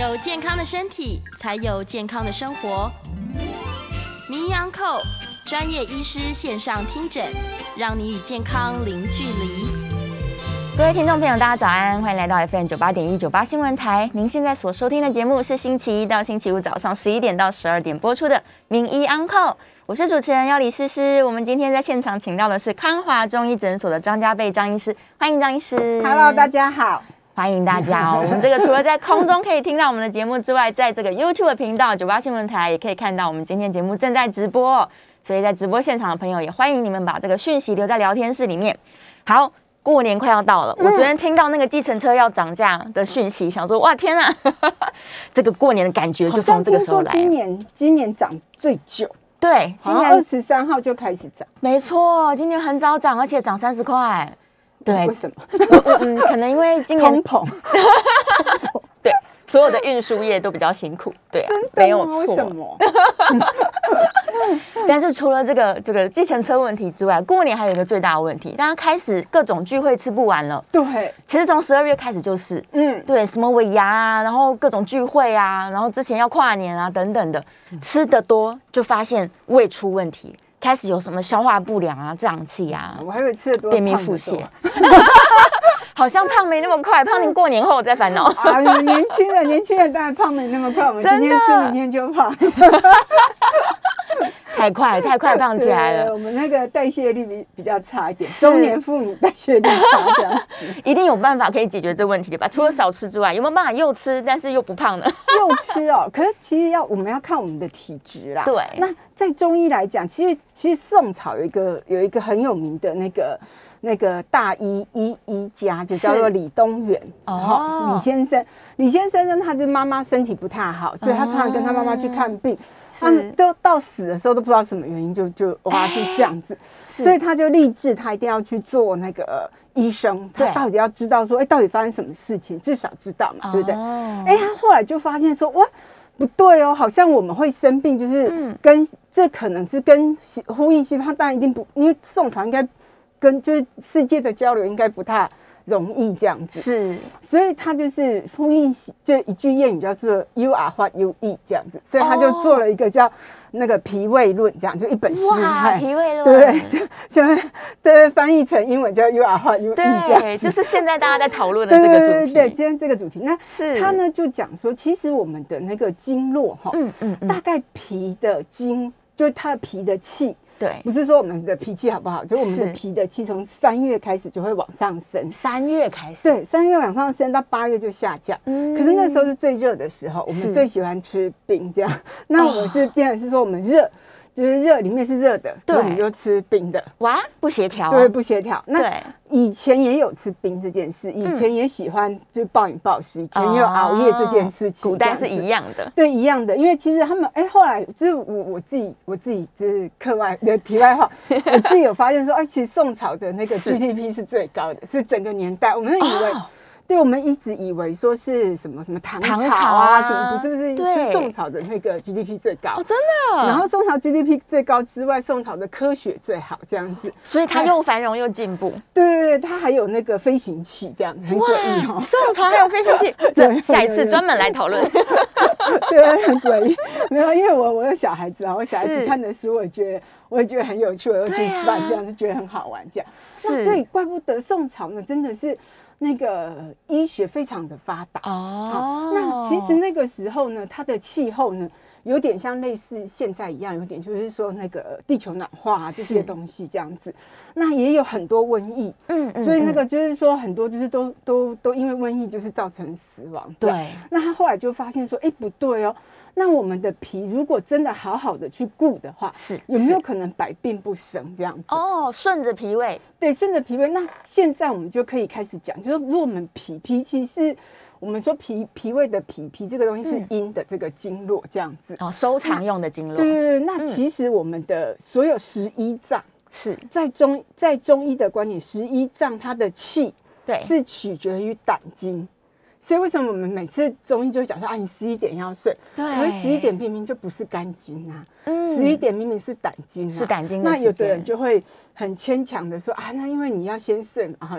有健康的身体，才有健康的生活。名医安扣专业医师线上听诊，让你与健康零距离。各位听众朋友，大家早安，欢迎来到 FM 九八点一九八新闻台。您现在所收听的节目是星期一到星期五早上十一点到十二点播出的《名医安扣》，我是主持人要李诗诗。我们今天在现场请到的是康华中医诊所的张家贝张医师，欢迎张医师。Hello，大家好。欢迎大家哦！我们这个除了在空中可以听到我们的节目之外，在这个 YouTube 频道九八新闻台也可以看到我们今天节目正在直播哦。所以在直播现场的朋友也欢迎你们把这个讯息留在聊天室里面。好，过年快要到了，我昨天听到那个计程车要涨价的讯息，想说哇天啊，这个过年的感觉就从这个时候来今。年今年涨最久，对，今今年二十三号就开始涨，没错，今年很早涨，而且涨三十块。对。为，什么？我嗯，可能因为今年通膨，对所有的运输业都比较辛苦，对啊，没有错。但是除了这个这个计程车问题之外，过年还有一个最大的问题，大家开始各种聚会吃不完了。对，其实从十二月开始就是，嗯，对什么尾牙啊，然后各种聚会啊，然后之前要跨年啊等等的，吃的多就发现胃出问题，开始有什么消化不良啊、胀气啊、我还以为吃的多，便秘腹泻，好像胖没那么快，胖你过年后再烦恼。啊，年轻人，年轻人当然胖没那么快，我们 今天吃，明天就胖，太快太快胖起来了，我们那个代谢率比比较差一点，中年妇女代谢率差这样。一定有办法可以解决这问题的吧？除了少吃之外，有没有办法又吃但是又不胖呢？又吃哦，可是其实要我们要看我们的体质啦。对那在中医来讲，其实其实宋朝有一个有一个很有名的那个那个大医医医家，就叫做李东垣。哦。哦，李先生。李先生呢，他的妈妈身体不太好，所以他常常跟他妈妈去看病。他们都到死的时候都不知道什么原因，就就哇就这样子，是。所以他就立志他一定要去做那个呃医生，他对。到底要知道说，哎，到底发生什么事情，至少知道嘛，对不对？哦。哎、他后来就发现说，哇，不对哦，好像我们会生病，就是嗯。跟、这可能是跟西呼应西方，当然一定不，因为宋朝应该跟就是世界的交流应该不太容易这样子，是。所以他就是呼应西就一句谚语叫做 “You are what you eat” 这样子，所以他就做了一个叫那个脾胃论，这样就一本书，脾胃论，对，就就对翻译成英文叫 “You are what you eat” 对，就是现在大家在讨论的这个主题，对对对，今天这个主题，那是。他呢就讲说，其实我们的那个经络哈，嗯嗯嗯，大概脾的经，就是它的脾的气，对。不，是说我们的脾气好不好，就是我们的脾的气从三月开始就会往上升，三月开始，对，三月往上升到八月就下降。嗯。可是那时候是最热的时候，我是。们最喜欢吃冰这样。那我们是变成是说我们热，就是热里面是热的，对。所以我们就吃冰的，哇不协调，对，不协调。那以前也有吃冰这件事，以前也喜欢就是暴饮暴食，以前也有熬夜这件事情，哦古代是一样的，对，一样的，因为其实他们哎，后来就是我我自己我自己就是课外的题外话，我自己有发现说，哎，其实宋朝的那个 GDP 是最高的，是整个年代，我们以为。哦对，我们一直以为说是什么什么唐唐朝朝啊啊，什么不是不是对是宋朝的那个 GDP 最高哦，真的，然后宋朝 GDP 最高之外，宋朝的科学最好，这样子。所以它又繁荣又进步，对对对，它还有那个飞行器，这样子很诡异，哦。宋朝还有飞行器，这对下一次专门来讨论，对，很诡异。没有，因为我我有小孩子啊，我小孩子看的书，我觉得我也觉得很有趣，我又去对啊翻，这样就觉得很好玩，这样。那是所以怪不得宋朝呢，真的是那个医学非常的发达。好哦那其实那个时候呢，它的气候呢，有点像类似现在一样，有点就是说那个地球暖化啊这些东西这样子。那也有很多瘟疫，嗯嗯所以那嗯个就是说很多就是都都都因为瘟疫就是造成死亡。对那他后来就发现说，哎、不对哦，那我们的脾如果真的好好的去顾的话，是有没有可能百病不生这样子？哦，顺着脾胃，对，顺着脾胃。那现在我们就可以开始讲，就是如果我们脾脾其实我们说脾脾胃的脾脾这个东西是嗯阴的这个经络这样子。哦，收藏用的经络，对对对，那嗯其实我们的所有十一脏，是在中在中医的观点，十一脏它的气对是取决于胆经，所以为什么我们每次中医就会讲说啊，你十一点要睡，对。可是十一点明明就不是肝经啊，嗯。十一点明明是胆经、啊，是胆经那有的人就会很牵强的说啊，那因为你要先睡嘛，啊，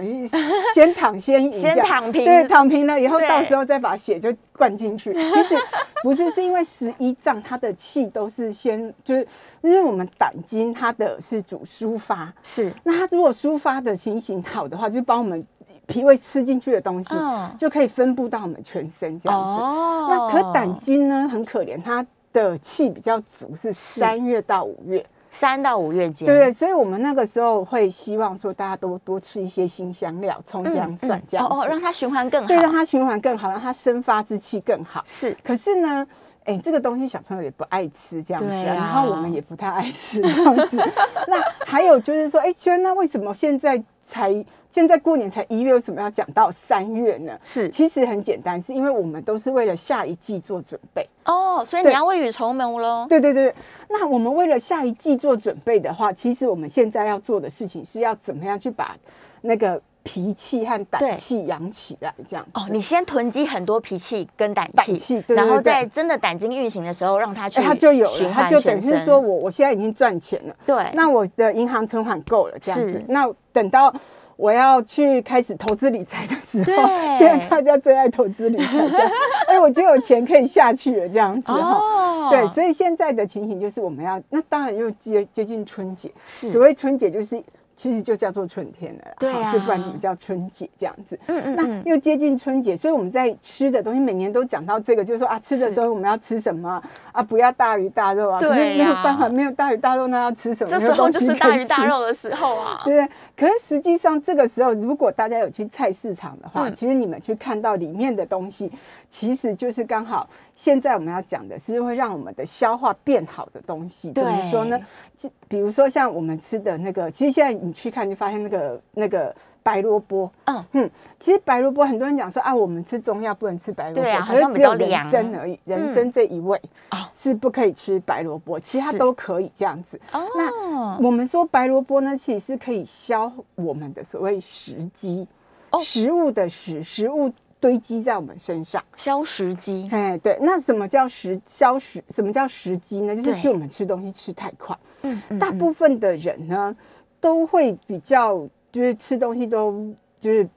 先躺先饮，先躺平。对，躺平了以后，到时候再把血就灌进去。其实不是，是因为十一脏它的气都是先就是，因为我们胆经它的是主抒发，是。那它如果抒发的情形好的话，就帮我们脾胃吃进去的东西，嗯。就可以分布到我们全身这样子。哦。那可胆经呢很可怜，它的气比较足，是三月到五月。三到五月间，对对，所以我们那个时候会希望说，大家多多吃一些新香料，葱嗯，姜蒜嗯这样子，哦哦，让它循环更好，对，让它循环更好，让它生发之气更好。是。可是呢，哎，这个东西小朋友也不爱吃这样子、然后我们也不太爱吃这样子。那还有就是说，哎，娟，那为什么现在才现在过年才一月，为什么要讲到三月呢？是其实很简单，是因为我们都是为了下一季做准备。哦，所以你要未雨绸缪喽。对对对，那我们为了下一季做准备的话，其实我们现在要做的事情是要怎么样去把那个脾气和对胆气养起来，这样哦，你先囤积很多脾气跟胆胆气，气对对然后在真的胆经运行的时候，让它去哎，它就有了，它就等于是。说我我现在已经赚钱了，对，那我的银行存款够了，这样子。那等到我要去开始投资理财的时候对，现在大家最爱投资理财，这样，哎，我就有钱可以下去了，这样子哈。哦，对，所以现在的情形就是我们要，那当然又接接近春节，是所谓春节就是。其实就叫做春天了啦，对啊是不然怎么叫春节这样子？嗯嗯嗯那又接近春节，所以我们在吃的东西每年都讲到这个，就是说啊，吃的是时候我们要吃什么啊啊，不要大鱼大肉啊。对没有呀办法，没有大鱼大肉，那要吃什么？这时候就是大鱼大肉的时候啊。对，可是实际上这个时候，如果大家有去菜市场的话，嗯其实你们去看到里面的东西，其实就是刚好现在我们要讲的是会让我们的消化变好的东西。怎么说呢？就比如说像我们吃的那个，其实现在你去看就发现那个那个白萝卜。嗯嗯，其实白萝卜很多人讲说啊，我们吃中药不能吃白萝卜，对啊好像只有人凉参而已，人参这一味哦是不可以吃白萝卜，其他都可以这样子。哦，我们说白萝卜呢，其实是可以消我们的所谓食积，哦食物的食，食物堆积在我们身上。消食积，哎，对，那什么叫食消食？什么叫食积呢？就是我们吃东西吃太快，嗯嗯大部分的人呢都会比较就是吃东西都就是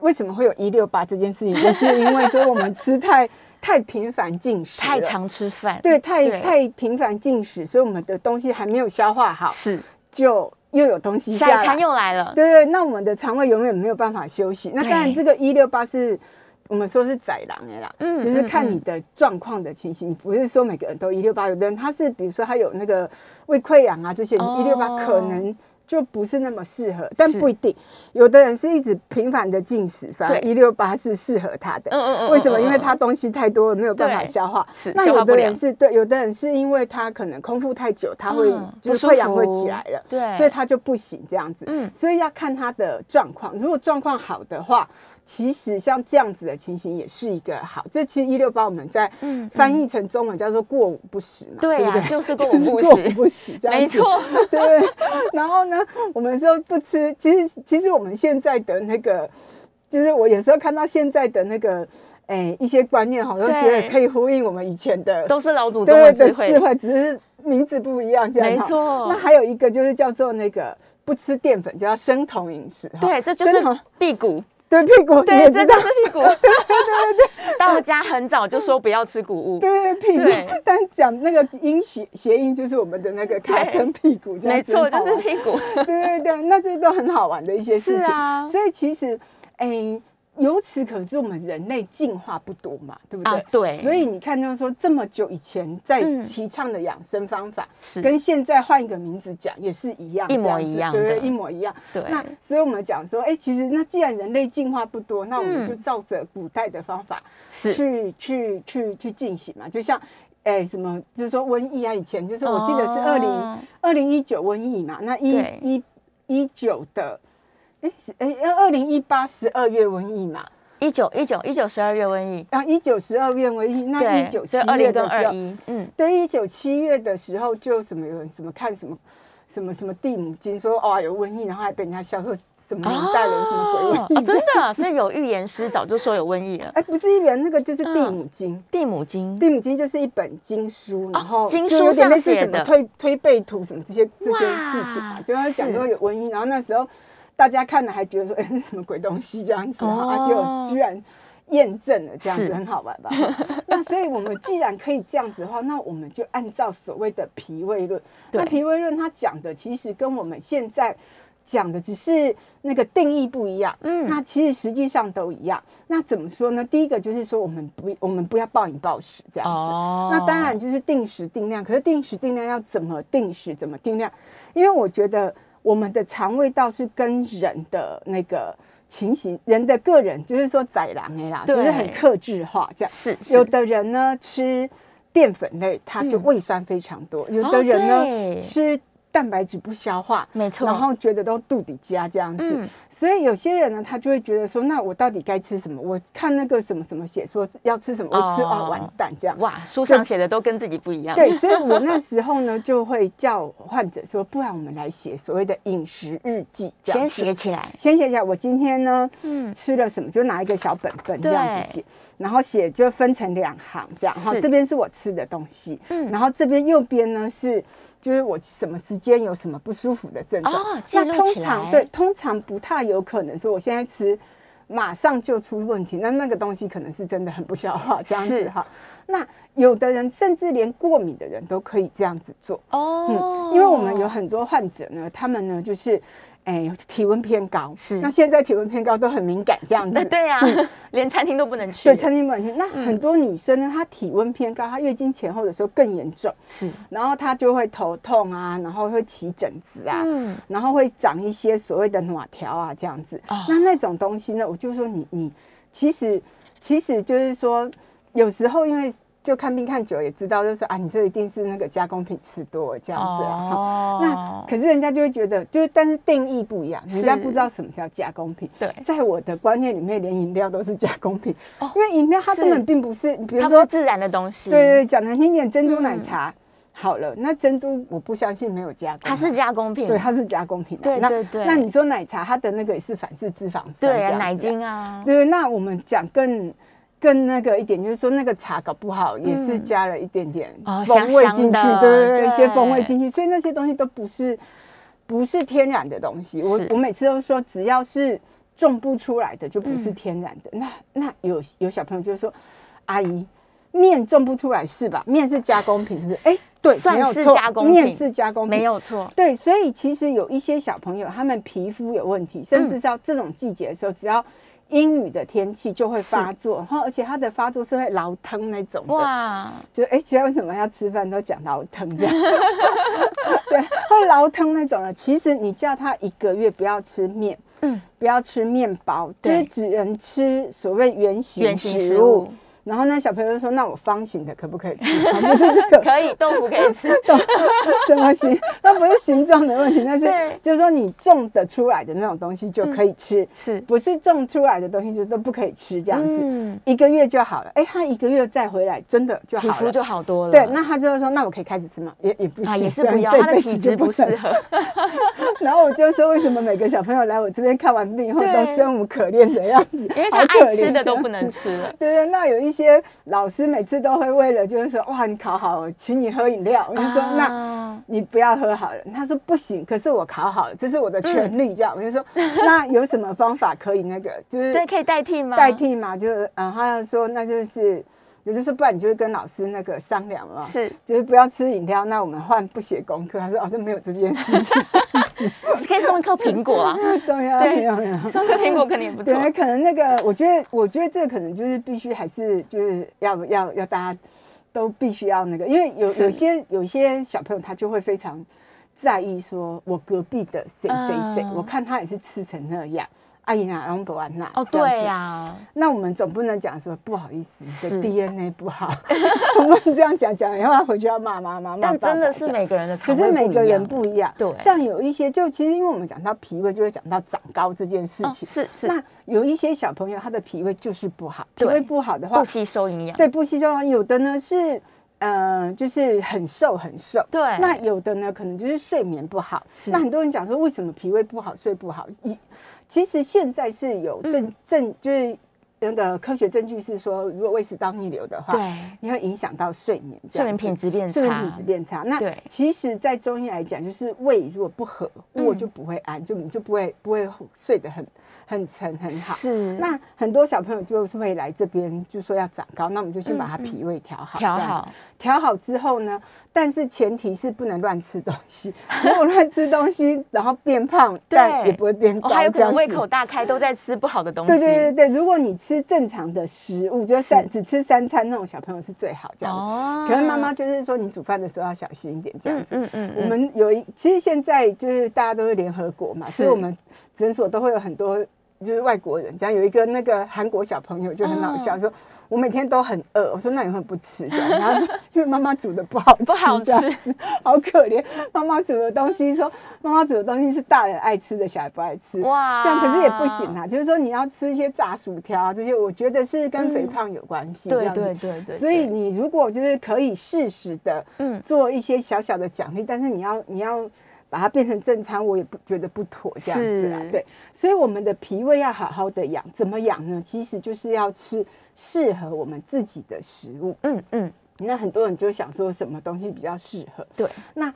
为什么会有一六八这件事情，就是因为说我们吃太太频繁进食，太。常吃饭，对，太对。太频繁进食，所以我们的东西还没有消化好，是。就又有东西下一餐又来了，对对，那我们的肠胃永远没有办法休息。那当然，对这个一六八是我们说是宰狼的啦，嗯就是看你的状况的情形，不是说每个人都一六八，有的人他是比如说他有那个胃溃疡啊这些，哦。一六八可能。就不是那么适合，但不一定。有的人是一直频繁的进食，反正一六八是适合他的。嗯嗯嗯为什么？因为他东西太多了，没有办法消化。是那有的人是对，有的人是因为他可能空腹太久，他会嗯就是溃疡会起来了，对所以他就不行这样子。嗯所以要看他的状况。如果状况好的话，其实像这样子的情形也是一个好。这其实一六八我们在嗯翻译成中文叫做过午不食嘛，对啊就是过午不过食没错，对。然后呢，我们说不吃，其实其实我们现在的那个，就是我有时候看到现在的那个。哎，一些观念好像觉得可以呼应我们以前的，都是老祖宗的智慧智，慧，只是名字不一样，这样没哈错那还有一个就是叫做那个不吃淀粉，就要生酮饮食。哈对，这就是辟谷，对屁股，你对，这就是屁股，对 对对，到 家很早就说不要吃谷物，对对屁股，但讲那个音谐谐音就是我们的那个卡称屁股，没错，就是子很好玩辟谷，对对对，那这都很好玩的一些事情。是啊。所以其实，哎。由此可知，我们人类进化不多嘛，对不对？啊对。所以你看，就是说这么久以前在嗯。提倡的养生方法，是。跟现在换一个名字讲也是一样，一模一样对对，的一模一样。对。那所以我们讲说，哎，其实那既然人类进化不多，那我们嗯就照着古代的方法是。去去去去进行嘛，就像。哎，什么？就是说瘟疫啊，以前就是我记得是二零哦二零一九瘟疫嘛，那一一一九的，哎是哎二零一八十二月瘟疫嘛，一九一九一九十二月瘟疫，然后一九十二月瘟疫，那一，九七月的时候，二一，嗯，对，一九七月的时候就什么有人什么看什么什么什么地母经说哦有瘟疫，然后还被人家笑说什么年代了，有什么鬼瘟哦疫？真的，所以有预言师早就说有瘟疫了。哎，不是预言那个就是《地嗯母经》地母经，地母经就是一本经书，然后经书上写的推推背图什么这些这些事情啊，就要讲是说有瘟疫，然后那时候大家看了还觉得说，哎，那什么鬼东西这样子哦啊，就居然验证了这样子，很好玩吧？那所以我们既然可以这样子的话，那我们就按照所谓的脾胃论，那脾胃论它讲的其实跟我们现在。讲的只是那个定义不一样，嗯那其实实际上都一样。那怎么说呢？第一个就是说，我们不我们不要暴饮暴食这样子。哦那当然就是定时定量，可是定时定量要怎么定时，怎么定量？因为我觉得我们的肠胃道是跟人的那个情形，人的个人就是说宰狼的啦，对。就是很克制化这样。是有的人呢吃淀粉类，他就嗯。胃酸非常多；有哦的人呢、对。吃蛋白质不消化，没错然后觉得都肚底加这样子。嗯所以有些人呢，他就会觉得说，那我到底该吃什么？我看那个什么什么写说要吃什么，我吃哦啊完蛋这样。哇，书上写的都跟自己不一样。对，所以我 那时候呢，就会叫患者说，不然我们来写所谓的饮食日记，先子写起来。先写起来我今天呢，嗯吃了什么，就拿一个小本本这样子写，然后写就分成两行这样，是哈，这边是我吃的东西，嗯然后这边右边呢是。就是我什么时间有什么不舒服的症状，哦那通常对，通常不太有可能说我现在吃马上就出问题，那那个东西可能是真的很不消化这样子哈。那有的人甚至连过敏的人都可以这样子做，哦嗯，因为我们有很多患者呢，他们呢就是，哎，体温偏高，是。那现在体温偏高都很敏感这样子，那对呀，连餐厅都不能去。对，餐厅不能去。那很多女生呢，她体温偏高，她月经前后的时候更严重，是。然后她就会头痛啊，然后会起疹子啊，嗯。然后会长一些所谓的暖条啊这样子。哦。那那种东西呢，我就说你你其实其实就是说，有时候因为就看病看久了也知道，就是说啊，你这一定是那个加工品吃多了这样子啊。哦那可是人家就会觉得，就是但是定义不一样，人家不知道什么叫加工品。对在我的观念里面，连饮料都是加工品，哦因为饮料它根本并不是，比如说自然的东西。对对，讲难听点，珍珠奶嗯茶、好了，那珍珠我不相信没有加工，它是加工品。对，它是加工品啊。那对对对那你说奶茶，它的那个也是反式脂肪酸，对啊，奶精啊。对，那我们讲更更那个一点，就是说那个茶搞不好也是嗯加了一点点哦风味进去，对对对，一些风味对进去，所以那些东西都不是不是天然的东西。我我每次都说，只要是种不出来的，就不是嗯天然的。那那有有小朋友就说，阿姨。面种不出来是吧？面是加工品，是不是？哎，对，算是加工品面是加工品，没有错。对，所以其实有一些小朋友，他们皮肤有问题，甚嗯至到这种季节的时候，只要阴雨的天气就会发作，然后而且它的发作是会劳疼那种的，哇，就哎，其他为什么要吃饭都讲劳疼这样？对，会劳疼那种的。其实你叫他一个月不要吃面，嗯，不要吃面包，就是对只能吃所谓原形圆形食物。然后呢，小朋友就说：“那我方形的可不可以吃？”啊不是这个，可以，豆腐可以吃。怎么形？那不是形状的问题，那是就是说你种的出来的那种东西就可以吃，是不是种出来的东西就都不可以吃这样子。嗯，一个月就好了，哎，他一个月再回来，真的就好了。皮肤就好多了。对，那他就会说，那我可以开始吃吗？也也不行，啊也是不要，他的体质不适合。然后我就说，为什么每个小朋友来我这边看完病以后都生无可恋的样子？因为他爱吃的都不能吃了。对对，那有一些老师每次都会为了就是说，哇，你考好了，请你喝饮料。我就说，那啊你不要喝好了。他说不行，可是我考好了，这是我的权嗯利。这样，我就说，那有什么方法可以那个，就是对，可以代替吗？代替嘛？就是，嗯，他说，那就是，有就说，不然你就跟老师那个商量嘛，是就是不要吃饮料，那我们换不写功课。他说，哦，这没有这件事情，可以送一颗苹果啊，重要对。送颗苹果肯定也不错。对，可能那个，我觉得，我觉得这个可能就是必须还是就是要要要大家都必须要那个，因为有有些有些小朋友他就会非常在意说，我隔壁的谁谁谁，嗯我看他也是吃成那样。阿姨娜，然后不完娜哦，对呀，那我们总不能讲说不好意思，你的 DNA 不好，我们这样讲讲，然后他回去要骂妈妈，但真的是每个人的可肠胃是每个人不一样，对。像有一些就其实因为我们讲到脾胃，就会讲到长高这件事哦情。是是。那有一些小朋友他的脾胃就是不好，脾胃不好的话不，吸收营养。对不吸收，有的呢是呃，就是很瘦很瘦。对。那有的呢，可能就是睡眠不好。是。那很多人讲说，为什么脾胃不好、睡不好？一其实现在是有证嗯。证，就是那个科学证据是说，如果胃食道逆流的话，对，你会影响到睡眠，睡眠品质变差，睡眠品质变差。那其实，在中医来讲，就是胃如果不和，嗯。我就不会安，就你就不会不会睡得很很沉很好。是。那很多小朋友就是会来这边，就说要长高，那我们就先把他脾胃调好，嗯调好，调好之后呢，但是前提是不能乱吃东西。如果乱吃东西，然后变胖，但也不会变高，哦，还有可能胃口大开，都在吃不好的东西。对对对对，如果你吃正常的食物，就是三只吃三餐那种小朋友是最好这样子。哦可是妈妈就是说，你煮饭的时候要小心一点，这样子。嗯嗯我们有一，其实现在就是大家都是联合国嘛，所以我们诊所都会有很多就是外国人，这样有一个那个韩国小朋友就很好笑，哦说我每天都很饿，我说那你会不吃然后说 因为妈妈煮的不好吃，不好吃。子，好可怜。妈妈煮的东西说妈妈煮的东西是大人爱吃的，小孩不爱吃，哇。这样可是也不行啊，就是说你要吃一些炸薯条啊这些，我觉得是跟肥胖有关系，这对对对对，所以你如果就是可以适时的，嗯。嗯，做一些小小的奖励，但是你要你要把它变成正餐，我也不觉得不妥这样子啦。对，所以我们的脾胃要好好的养，怎么养呢？其实就是要吃适合我们自己的食物。嗯嗯，那很多人就想说什么东西比较适合，对，那。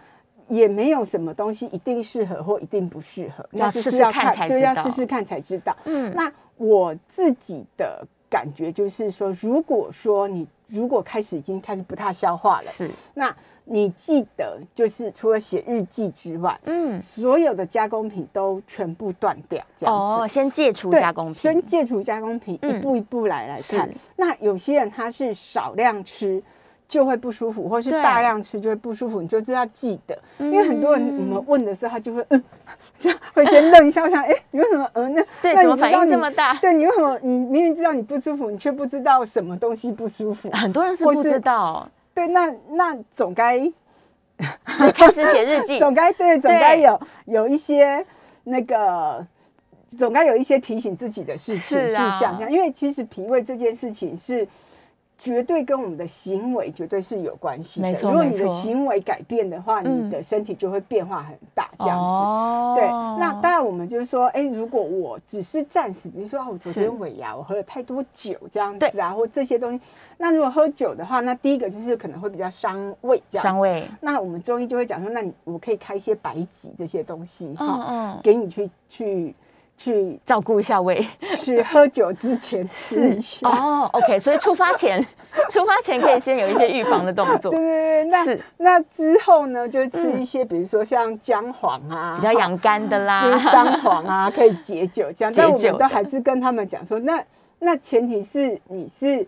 也没有什么东西一定适合或一定不适合，要那就是试试看才就要知道试试看才知道。嗯那我自己的感觉就是说，如果说你如果开始已经开始不太消化了，是，那你记得就是除了写日记之外，嗯，所有的加工品都全部断掉，这样子。哦，先戒除加工品先，戒除加工品，嗯一步一步来来看。那有些人他是少量吃就会不舒服，或是大量吃就会不舒服，你就知道记得。因为很多人我们问的时候，他就会嗯，就会先愣一下，我想哎，你为什么嗯那？对，那怎么反应这么大？对你为什么你明明知道你不舒服，你却不知道什么东西不舒服？很多人是不知道，对，那那总该 所以开始写日记，总该对总该有有一些那个。总该有一些提醒自己的事情是啊事项，这样因为其实脾胃这件事情是绝对跟我们的行为绝对是有关系的。没错如果你的行为改变的话，嗯。你的身体就会变化很大，这样子。哦对，那当然我们就是说，哎、如果我只是暂时，比如说啊，我昨天尾牙，我喝了太多酒这样对子啊，或这些东西，那如果喝酒的话，那第一个就是可能会比较伤胃这样。伤胃，那我们中医就会讲说，那你我可以开一些白芨这些东西哈，嗯嗯，给你去去去照顾一下胃，去喝酒之前吃一下。哦，OK，所以出发前，出发前可以先有一些预防的动作 对，对对，那是那之后呢，就吃一些，比如说像姜黄啊，比较养肝的啦，姜黄啊，可以解酒这样。但我们都还是跟他们讲说，那那前提是你是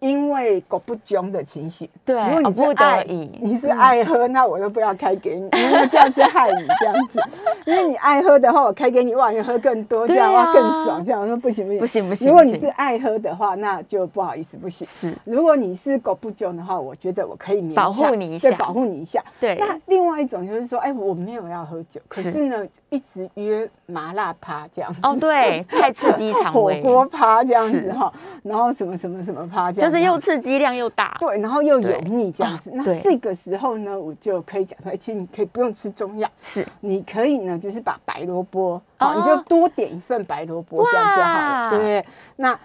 因为狗不穷的情形。对如果你哦不得是爱已你是爱喝，那我都不要开给你，因为这样是害你这样子。因为你爱喝的话，我开给你，哇，你喝更多，这样对啊哇更爽。这样我说不行不行不行不行如果你是爱喝的话，那就不好意思不行。是如果你是狗不久的话，我觉得我可以勉保护你一下对，保护你一下。对那另外一种就是说，哎，我没有要喝酒，可是是呢，一直约麻辣趴这样子。哦，对，太刺激肠火胃，锅趴这样子是哈，然后什么什么什么趴这样，就是又刺激量又大，对，然后又油对腻这样子。那这个时候呢，我就可以讲说，哎其实你可以不用吃中药，是。你可以呢，就是把白萝卜，哦。好，你就多点一份白萝卜，这样就好了，对？那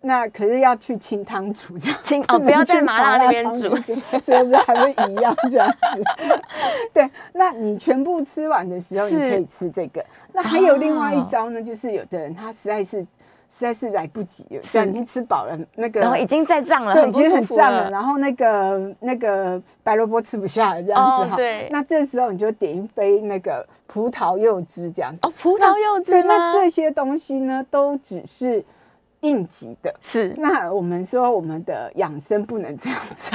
那可是要去清汤煮这样。清哦，不要在麻辣那边煮，这不是还会一样这样子？对，那你全部吃完的时候，你可以吃这个。那还有另外一哦。招呢，就是有的人他实在是实在是来不及了，已经吃饱了，那个然后已经在胀了，已经很胀了，然后那个那个白萝卜吃不下了，这样子哈。哦对那这时候你就点一杯那个葡萄柚汁，这样子。哦，葡萄柚对，汁吗那？这些东西呢，都只是应急的。是那我们说我们的养生不能这样子，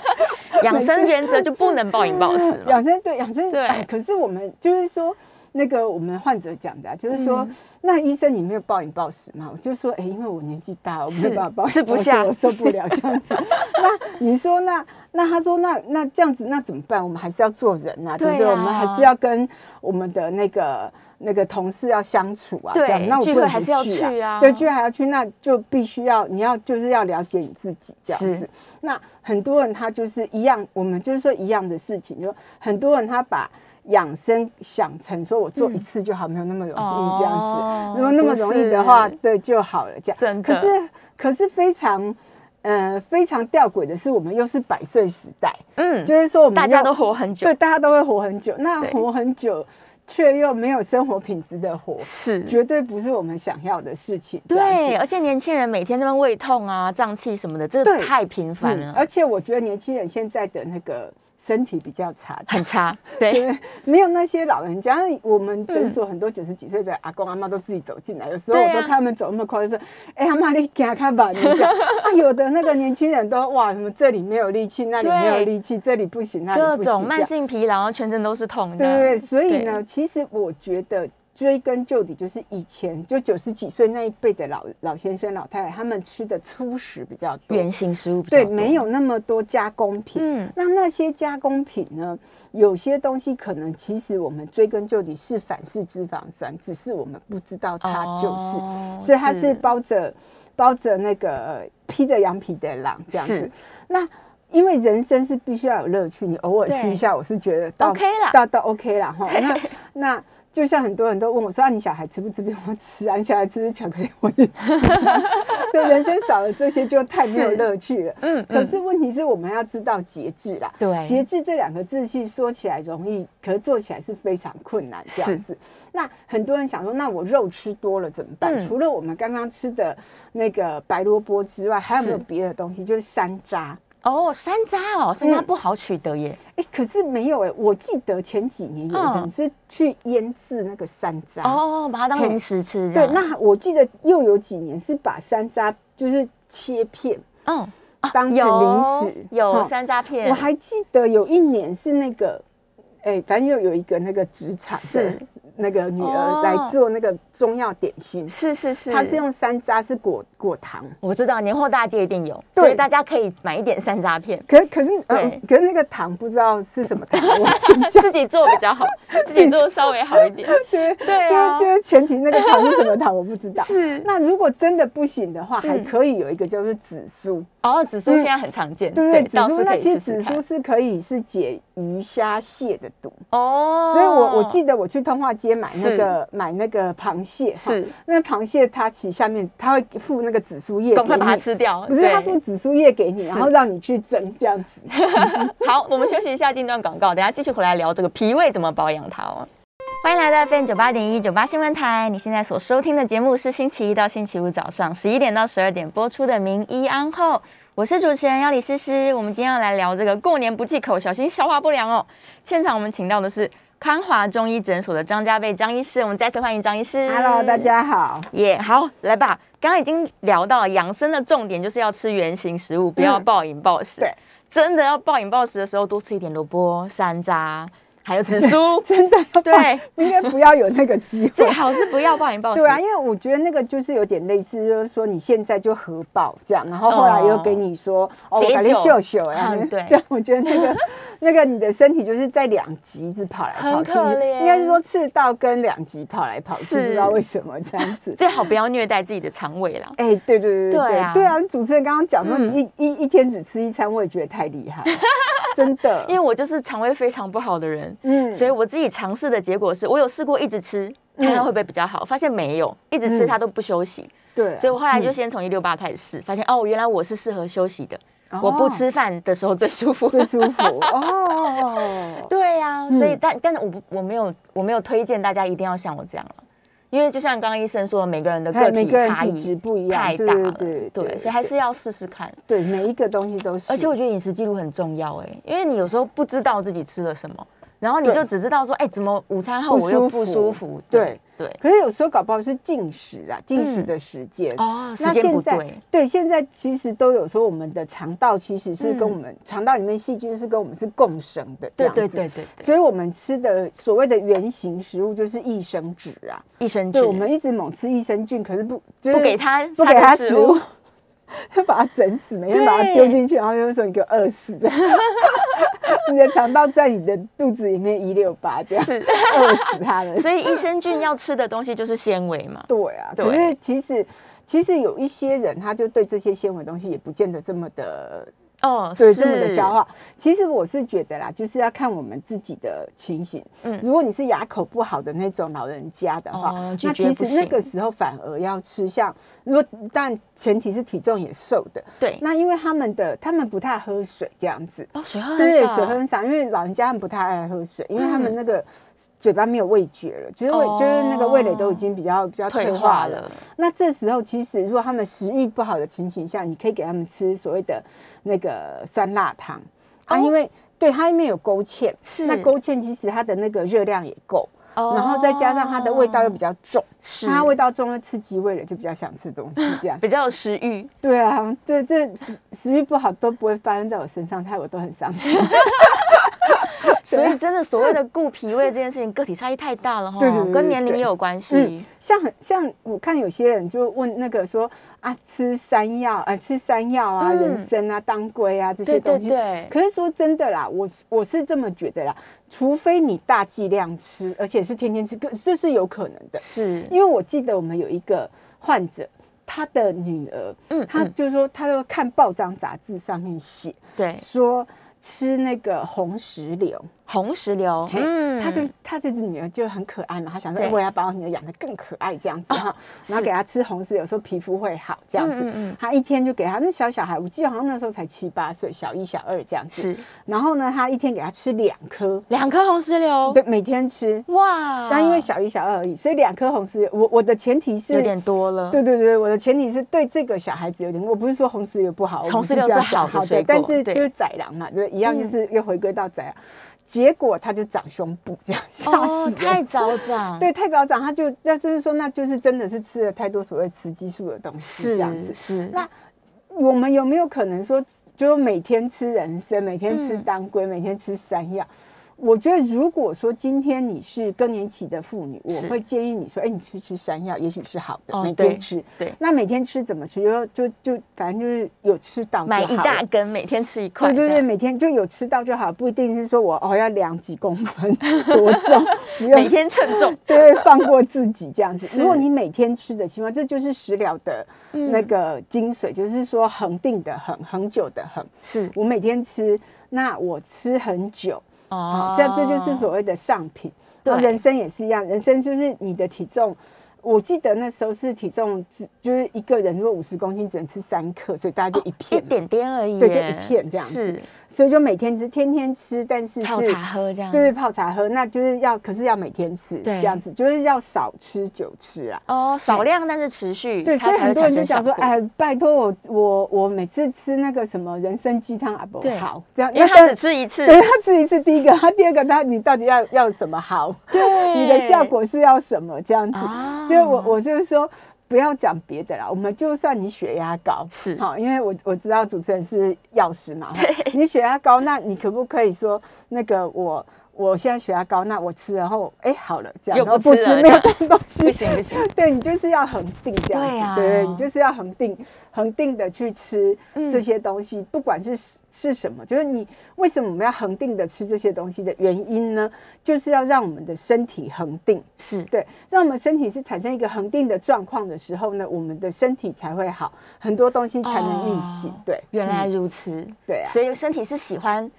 养生原则就不能暴饮暴食嘛养，生 对养生对哎可是我们就是说。那个我们患者讲的、啊，就是说，嗯那医生你没有暴饮暴食嘛？我就说，哎、因为我年纪大，我没有办法暴食吃不下我受不了这样子。那你说，那那他说，那那这样子，那怎么办？我们还是要做人啊，对不对？我们还是要跟我们的那个那个同事要相处啊，对这样那我聚不能还是要去去啊对，聚会还要去，那就必须要你要就是要了解你自己这样是子。那很多人他就是一样，我们就是说一样的事情，就很多人他把养生想成说我做一次就好，没有那么容易这样子。哦如果那么容易的话，对就好了这样。真的可是可是非常呃非常吊诡的是，我们又是百岁时代，嗯，就是说我们大家都活很久对，，大家都会活很久。那活很久却又没有生活品质的活，是。绝对不是我们想要的事情。对，而且年轻人每天那边胃痛啊、胀气什么的，这对太频繁了，嗯而且我觉得年轻人现在的那个身体比较差，很差。对，对，没有那些老人家。我们诊所很多九十几岁的阿公阿妈都自己走进来，有时候我都看他们走那么快，就说：“哎、阿妈，你给他看吧。”你讲啊，有的那个年轻人都哇，什么这里没有力气，那里没有力气，这里不行，那里不行，各种慢性疲劳，全身都是痛的。对，所以呢，其实我觉得追根究底，就是以前就九十几岁那一辈的老老先生、老太太，他们吃的粗食比较多，原型食物比较对，没有那么多加工品。嗯。那那些加工品呢，有些东西可能其实我们追根究底是反式脂肪酸，只是我们不知道它就是，哦所以它是包着包着那个披着羊皮的狼这样子。那因为人生是必须要有乐趣，你偶尔吃一下，我是觉得到 OK 啦。到到 OK 啦哈。那那就像很多人都问我说：“啊，你小孩吃不吃冰？我吃啊，你小孩吃不吃巧克力？我也吃。这样”对，人生少了这些就太没有是乐趣了。嗯可是问题是我们要知道节制啦。对节制这两个字其实说起来容易，可是做起来是非常困难这样子。那很多人想说，那我肉吃多了怎么办？嗯除了我们刚刚吃的那个白萝卜之外，还有没有是别的东西？就是山楂。哦，山楂哦，山楂嗯不好取得耶。哎、可是没有哎、我记得前几年有嗯人是去腌制那个山楂。哦，把它当嘿零食吃。这对，那我记得又有几年是把山楂就是切片嗯，啊当成零食有哈山楂片，我还记得有一年是那个，哎、反正又有一个那个职场的是。那个女哦。儿来做那个中药点心，是是是，她是用山楂是果果糖，我知道年货大街一定有，所以大家可以买一点山楂片，可可是呃对。可是那个糖不知道是什么糖，自己做比较好，自己做稍微好一点。对对啊。就就是前提那个糖是什么糖我不知道。是。那如果真的不行的话，还嗯可以有一个叫做紫苏，哦，紫苏现在很常见，对对，紫苏那其实紫苏。是可以是解鱼虾蟹的毒。哦，所以我我记得我去通化街买那是个买那个螃蟹，哈是那螃蟹它其实下面它会附那个紫苏叶，赶快把它。吃掉。不是它附紫苏叶给你，然后让你去蒸这样子。好，我们休息一下，进段广告，等下继续回来聊这个脾胃怎么保养它哦。欢迎来到 FM 九八点一九八新闻台，你现在所收听的节目是星期一到星期五早上十一点到十二点播出的《名医安后》，我是主持人要李诗诗。我们今天要来聊这个过年不忌口，小心消化不良哦。现场我们请到的是康华中医诊所的张家贝张医师，我们再次欢迎张医师。Hello，大家好。耶好，来吧。刚刚已经聊到了养生的重点，就是要吃原形食物，不要嗯暴饮暴食。对，真的要暴饮暴食的时候，多吃一点萝卜、山楂，还有紫苏。真的要对，应该不要有那个机会最。好是不要暴饮暴食。对啊，因为我觉得那个就是有点类似，就是说你现在就核爆这样，然后后来又给你说哦，我解感觉秀秀呀嗯，对这样我觉得那个 那个你的身体就是在两极一直跑来跑去，应该是说赤道跟两极跑来跑去，不知道为什么这样子。最好不要虐待自己的肠胃啦。哎、对对对对对啊对啊！主持人刚刚讲说嗯你一、一一天只吃一餐，我也觉得太厉害，真的。因为我就是肠胃非常不好的人，嗯所以我自己尝试的结果是我有试过一直吃，看看会不会比较好，发现没有，一直吃嗯它都不休息。对啊，所以我后来就嗯先从一六八开始试，发现哦，原来我是适合休息的，我不哦吃饭的时候最舒服。最舒服 哦。对呀、所以嗯但但是我不我没有我没有推荐大家一定要像我这样了，因为就像刚刚医生说的，每个人的个体差异不一样太大了，对对对，对所以还是要试试看。对，每一个东西都是。而且我觉得饮食记录很重要哎，因为你有时候不知道自己吃了什么，然后你就只知道说，哎，怎么午餐后不我又不舒服？对对，可是有时候搞不好是进食啊，进食嗯的时间。哦，时那间不对，对，现在其实都有说我们的肠道其实是跟嗯我们、肠道里面细菌是跟我们是共生的，这对样子对对对对，所以我们吃的所谓的原型食物就是益生脂啊。益生菌对，我们一直猛吃益生菌，可是不就是不给它不给它食物，要把它整死，每天把它丢进去，然后就说你给我饿死。你的肠道在你的肚子里面一六八这样，是，饿死它了。所以益生菌要吃的东西就是纤维嘛。对啊，对可是其实其实有一些人，他就对这些纤维东西也不见得这么的哦，对这么的消化。其实我是觉得啦，就是要看我们自己的情形。嗯。如果你是牙口不好的那种老人家的话，哦那其实那个时候反而要吃像，如果但前提是体重也瘦的，对，那因为他们的他们不太喝水这样子，哦，水喝很对，少，水很少，因为老人家不太爱喝水，因为他们嗯。那个。嘴巴没有味觉了，就是味，就是那个味蕾都已经比较比较退化了。那这时候，其实如果他们食欲不好的情形下，你可以给他们吃所谓的那个酸辣汤。啊，哦。因为对它里面有勾芡，是。那勾芡其实它的那个热量也够，哦。然后再加上它的味道又比较重，是。它味道重又刺激味了，就比较想吃东西这样。比较有食欲，对啊，对这食食欲不好都不会发生在我身上，害我都很伤心。所以真的所谓的顾脾胃这件事情，个体差异太大了哈，对对对跟年龄也有关嗯系。，像很像我看有些人就问那个说啊，吃山药，啊，吃山药啊、嗯。人参啊、当归啊这些东西。对，可是说真的啦，我我是这么觉得啦，除非你大剂量吃，而且是天天吃，可这是有可能的。是，因为我记得我们有一个患者，他的女儿，嗯嗯。他就说，他就看报章杂志上面写对，说吃那个红石榴，红石榴，嘿嗯。他就他这只女儿就很可爱嘛，他想说对。我要把我女儿养得更可爱这样子哈，然后给她吃红石榴，说皮肤会好这样子。他一天就给她那小小孩，我记得好像那时候才七八岁，小一小二这样子。是。然后呢，他一天给她吃两颗，两颗红石榴，对，每天吃。哇，但因为小一小二而已，所以两颗红石榴，我我的前提是有点多了，对对对，我的前提是对这个小孩子有点，我不是说红石榴不好，我红石榴是好的水果对但是就是宰狼嘛，对，一样嗯就是又回归到宰狼，结果他就长胸部，这样吓哦，死太。早长，对，太早长，他就那就是说，那就是真的是吃了太多所谓雌激素的东西，这样子是。那我们有没有可能说，就每天吃人参，每天吃嗯当归，每天吃山药？我觉得，如果说今天你是更年期的妇女，我是。会建议你说，哎、你吃吃山药，也许是好的，哦每天吃。对。那每天吃怎么吃？就就就反正就是有吃到就买一大根，每天吃一块，对对对，每天就有吃到就好，不一定是说我哦要量几公分多重，每天称重，对，放过自己这样子。如果你每天吃的情况，这就是食疗的嗯。那个精髓，就是说恒定的恒，恒久的恒。是。我每天吃，那我吃很久，哦。啊，这样这就是所谓的上品。对。人生也是一样，人生就是你的体重。我记得那时候是体重只就是一个人如果五十公斤只能吃三克，所以大家就一片。一片，点点而已耶，对就一片这样子。是所以就每天吃，天天吃，但是是泡茶喝这样，对，泡茶喝，那就是要，可是要每天吃，对这样子，就是要少吃久吃啊。哦，少量但是持续，对，它所以很多人就想说，哎，拜托我，我我每次吃那个什么人参鸡汤啊，不好，这样，因为他只吃一次，对他吃一次，第一个，他第二个，他你到底要要什么好？对你的效果是要什么？这样子，啊就我我就是说。不要讲别的啦，我们就算你血压高是。好，因为我我知道主持人是药师嘛，你血压高，那你可不可以说那个我我现在血压高，那我吃然后哎好了这样，又然后不吃了没有动东西，不行不行，对你就是要恒定这样子，对啊。对你就是要恒定恒定的去吃嗯这些东西，不管是是什么，就是你为什么我们要恒定的吃这些东西的原因呢？就是要让我们的身体恒定，是。对，让我们身体是产生一个恒定的状况的时候呢，我们的身体才会好，很多东西才能运行。哦对，原来嗯如此，对啊。所以身体是喜欢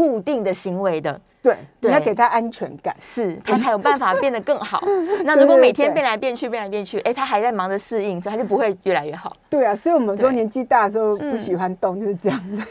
固定的行为的，对，你要给他安全感。是 他才有办法变得更好。那如果每天变来变去，变来变去，哎，他还在忙着适应，所以它就不会越来越好。对啊，所以我们说年纪大的时候嗯不喜欢动，就是这样子。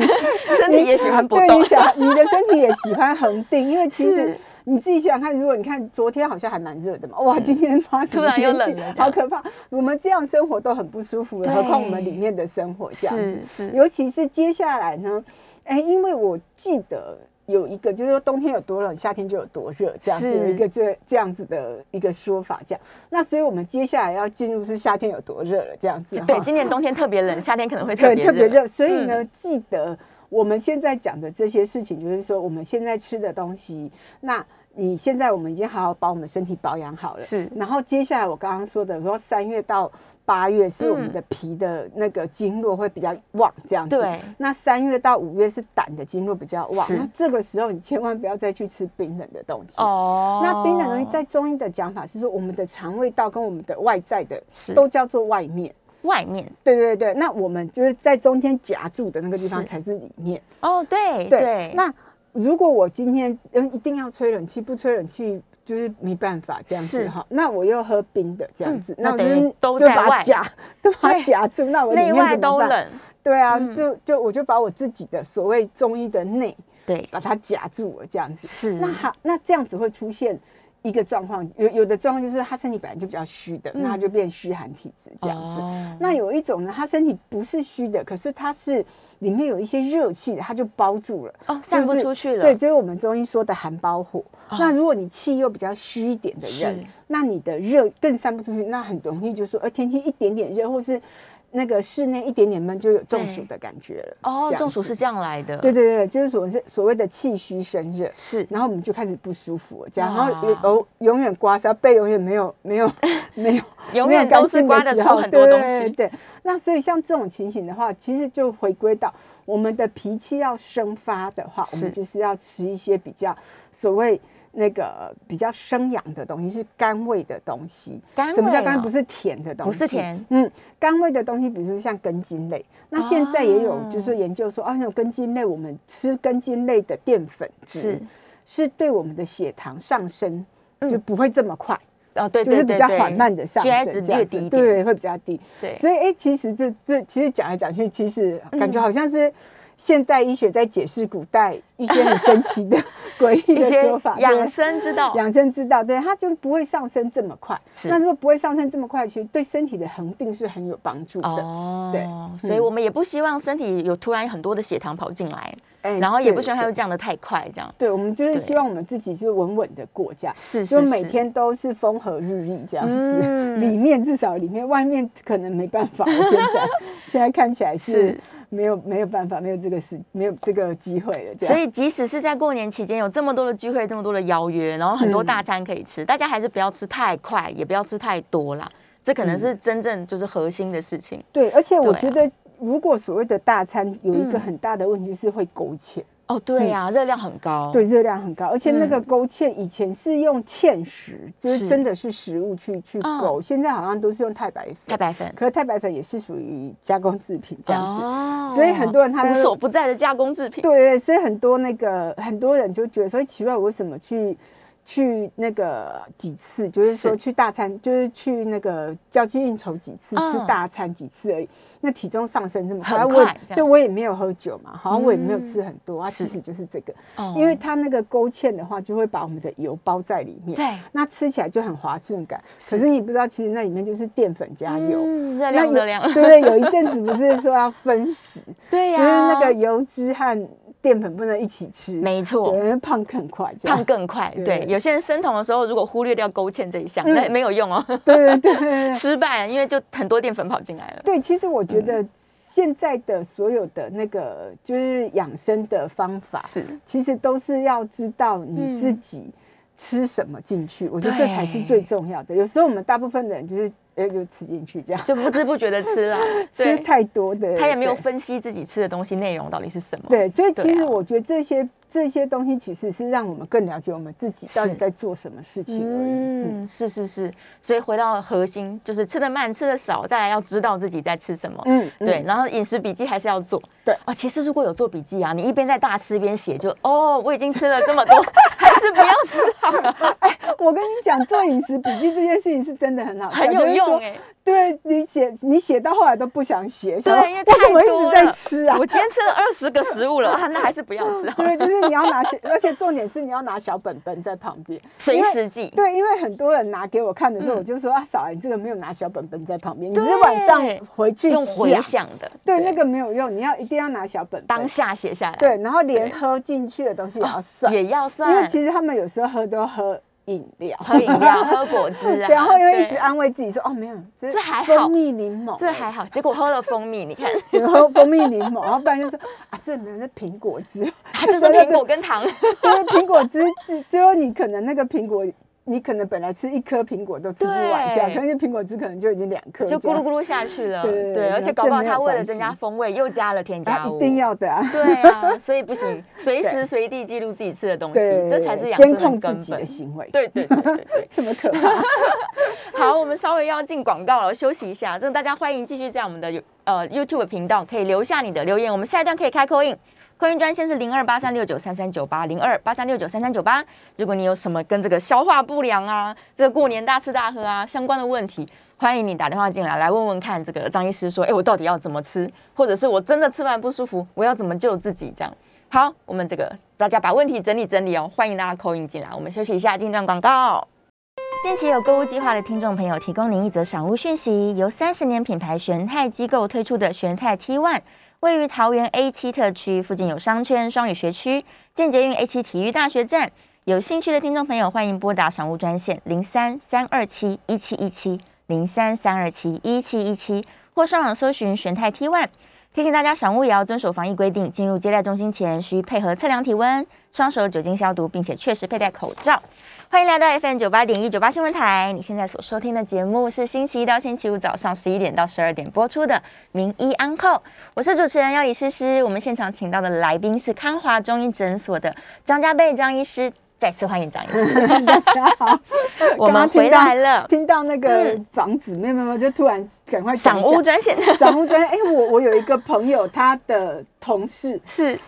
身体也喜欢不动对你，想你的身体也喜欢恒定，因为其实你自己想想看，如果你看昨天好像还蛮热的嘛，哇，今天发什突然又冷了好可怕！我们这样生活都很不舒服了，何况我们里面的生活这样子是。是尤其是接下来呢，哎，因为我记得。有一个就是说冬天有多冷，夏天就有多热，这样子一个这这样子的一个说法，这样。那所以我们接下来要进入是夏天有多热了，这样子。对，今年冬天特别冷，夏天可能会特，别特别热。热。所以呢，嗯记得我们现在讲的这些事情，就是说我们现在吃的东西，那你现在我们已经好好把我们身体保养好了，是然后接下来我刚刚说的，说三月到八月是我们嗯的脾的那个经络会比较旺，这样子。对。那三月到五月是胆的经络比较旺，那这个时候你千万不要再去吃冰冷的东西。哦，那冰冷东西在中医的讲法是说，我们的肠胃道跟我们的外在的都叫做外面。外面对对对，那我们就是在中间夹住的那个地方才是里面。哦，对对，那如果我今天嗯一定要吹冷气，不吹冷气就是没办法这样子哈。那我又喝冰的这样子，嗯那等于都就在外把它夹，都把它夹住，那我里内外。都冷，对啊，嗯就就我就把我自己的所谓中医的内对，把它夹住了这样子。是那好，那这样子会出现一个状况，有有的状况就是他身体本来就比较虚的，那他就变虚寒体质这样子。哦那有一种呢，他身体不是虚的，可是他是里面有一些热气的，他就包住了。哦散不出去了，对，就是我们中医说的寒包火。那如果你气又比较虚一点的人，那你的热更散不出去，那很容易就说，呃，天气一点点热，或是那个室内一点点闷，就有中暑的感觉了。哦中暑是这样来的，对对对，就是所谓所谓的气虚生热。是然后我们就开始不舒服了，这样，然后永永远刮痧，背永远没有没有 没有，永远都是刮的出时候很多东西对那所以像这种情形的话，其实就回归到我们的脾气要生发的话，我是们就是要吃一些比较所谓。那个比较生养的东西是甘味的东西，甘什么叫甘？不是甜的东西，不是甜，嗯，甘味的东西，比如说像根茎类，那现在也有哦就是研究说，啊，那种根茎类，我们吃根茎类的淀粉质是。是对我们的血糖上升嗯。就不会这么快，哦，对就是比较缓慢的上升这样子。略低一点，对，会比较低。对，所以，哎，其实这这其实讲来讲去，其实感觉嗯好像是现代医学在解释古代一些很神奇的诡异的 一些说法，对养生之道，养生之道，对，它就不会上升这么快。是。那如果不会上升这么快，其实对身体的恒定是很有帮助的。哦，对。所以我们也不希望身体有突然很多的血糖跑进来，哎然后也不希望它又降得太快，这样。对，我们就是希望我们自己是稳稳的过这样，是就是。每天都是风和日丽这样子。嗯。里面至少里面，外面可能没办法。现在 现在看起来是是没有没有办法，没有这个事，没有这个机会了。所以即使是在过年期间有这么多的聚会，这么多的邀约，然后很多嗯大餐可以吃，大家还是不要吃太快，也不要吃太多啦。这可能是真正就是核心的事情。对，而且我觉得，如果所谓的大餐有一个嗯很大的问题，是会勾芡。哦，对呀、热量很高。对，热量很高，而且那个嗯勾芡以前是用芡实，就是是真的是食物去去嗯勾，现在好像都是用太白粉。太白粉可是太白粉也是属于加工制品这样子，哦所以很多人他无所不在的加工制品。对对，所以很多那个很多人就觉得说奇怪，我为什么去去那个几次，就是说去大餐，就是去那个交际应酬几次，嗯。吃大餐几次而已，那体重上升这么很快，我对我也没有喝酒嘛，好像我也没有嗯。吃很多，啊，其实就是这个，哦。因为它那个勾芡的话，就会把我们的油包在里面，对。那吃起来就很滑顺感。是。可是你不知道，其实那里面就是淀粉加油。嗯热量热量，对对，有一阵子不是说要分食，对呀、就是那个油脂和淀粉不能一起吃，没错。胖更快，胖更快，对对，有些人生酮的时候，如果忽略掉勾芡这一项，嗯那没有用哦，对对 失败，因为就很多淀粉跑进来了。对。其实我觉嗯得现在的所有的那个就是养生的方法，是，其实都是要知道你自嗯己吃什么进去，我觉得这才是最重要的。有时候我们大部分的人就是哎就吃进去这样，就不知不觉的吃了，吃，太多的，他也没有分析自己吃的东西内容到底是什么。对，所以其实我觉得这些、这些东西其实是让我们更了解我们自己到底在做什么事情而已。嗯，嗯，是是是，所以回到核心，就是吃的慢，吃的少，再来要知道自己在吃什么。嗯，嗯。对，然后饮食笔记还是要做。对。啊，其实如果有做笔记啊，你一边在大吃一边写，就哦，我已经吃了这么多，还是不要吃好了，我跟你讲，做饮食笔记这件事情是真的很好，很有用哎、对你写，你写到后来都不想写，对因为我怎么一直在太多了。吃啊？我？今天吃了二十个食物了，啊，那还是不要吃好了，对，就是你要拿小，而且重点是你要拿小本本在旁边，随时记。对，因为很多人拿给我看的时候，嗯。我就说啊，嫂，你这个没有拿小本本在旁边，你只是对晚上回去用回想，的，对，那个没有用，你要一定要拿小本本。当，下写下来，对，然后连喝进去的东西也要算，也要算。因为。其实他们有时候喝都喝饮料，喝饮料、喝果汁啊，然后又一直安慰自己说哦没有，这这还好。蜂蜜柠檬，这还好，结果喝了蜂蜜，你看，然后蜂蜜柠檬，然后不然就说啊，这没有是苹果汁，它就是苹果跟糖，因为苹果汁，只只有你可能那个苹果你可能本来吃一颗苹果都吃不完，对这样，可是苹果汁可能就已经两颗，就咕噜咕噜下去了。对，而且搞不好他为了增加风味，又加了添加物，一定要的啊。对啊，所以不行，随时随地记录自己吃的东西，这才是养生的根本。行为，对对对对对，这么可怕。好，我们稍微要进广告了，休息一下。真的，大家欢迎继续在我们的呃 YouTube 频道可以留下你的留言，我们下一段可以开口音。扣音专线是零二八三六九三三九八零二八三六九三三九八。如果你有什么跟这个消化不良啊、这个过年大吃大喝啊相关的问题，欢迎你打电话进来，来问问看这个张医师说，哎，我到底要怎么吃，或者是我真的吃完不舒服，我要怎么救自己？这样好，我们这个大家把问题整理整理哦，欢迎大家扣音进来。我们休息一下，进段广告。近期有购物计划的听众朋友，提供您一则赏物讯息：由三十年品牌玄泰机构推出的玄泰 T One。位于桃园 A 七特区附近有商圈、双语学区、建捷运 A 七体育大学站。有兴趣的听众朋友，欢迎拨打商务专线零三三二七一七一七零三三二七一七一七，或上网搜寻玄泰 T One。提醒大家，赏物也要遵守防疫规定，进入接待中心前需配合测量体温、双手酒精消毒，并且确实佩戴口罩。欢迎来到 FM 九八点一九八新闻台。你现在所收听的节目是星期一到星期五早上十一点到十二点播出的《名医安扣》，我是主持人要李诗诗。我们现场请到的来宾是康华中医诊所的张家贝张医师，再次欢迎张医师。大家好，我们回来了。听到那个房子，没有没有，就突然赶快 赏屋专线，赏屋专线。哎，我我有一个朋友，他的同事是。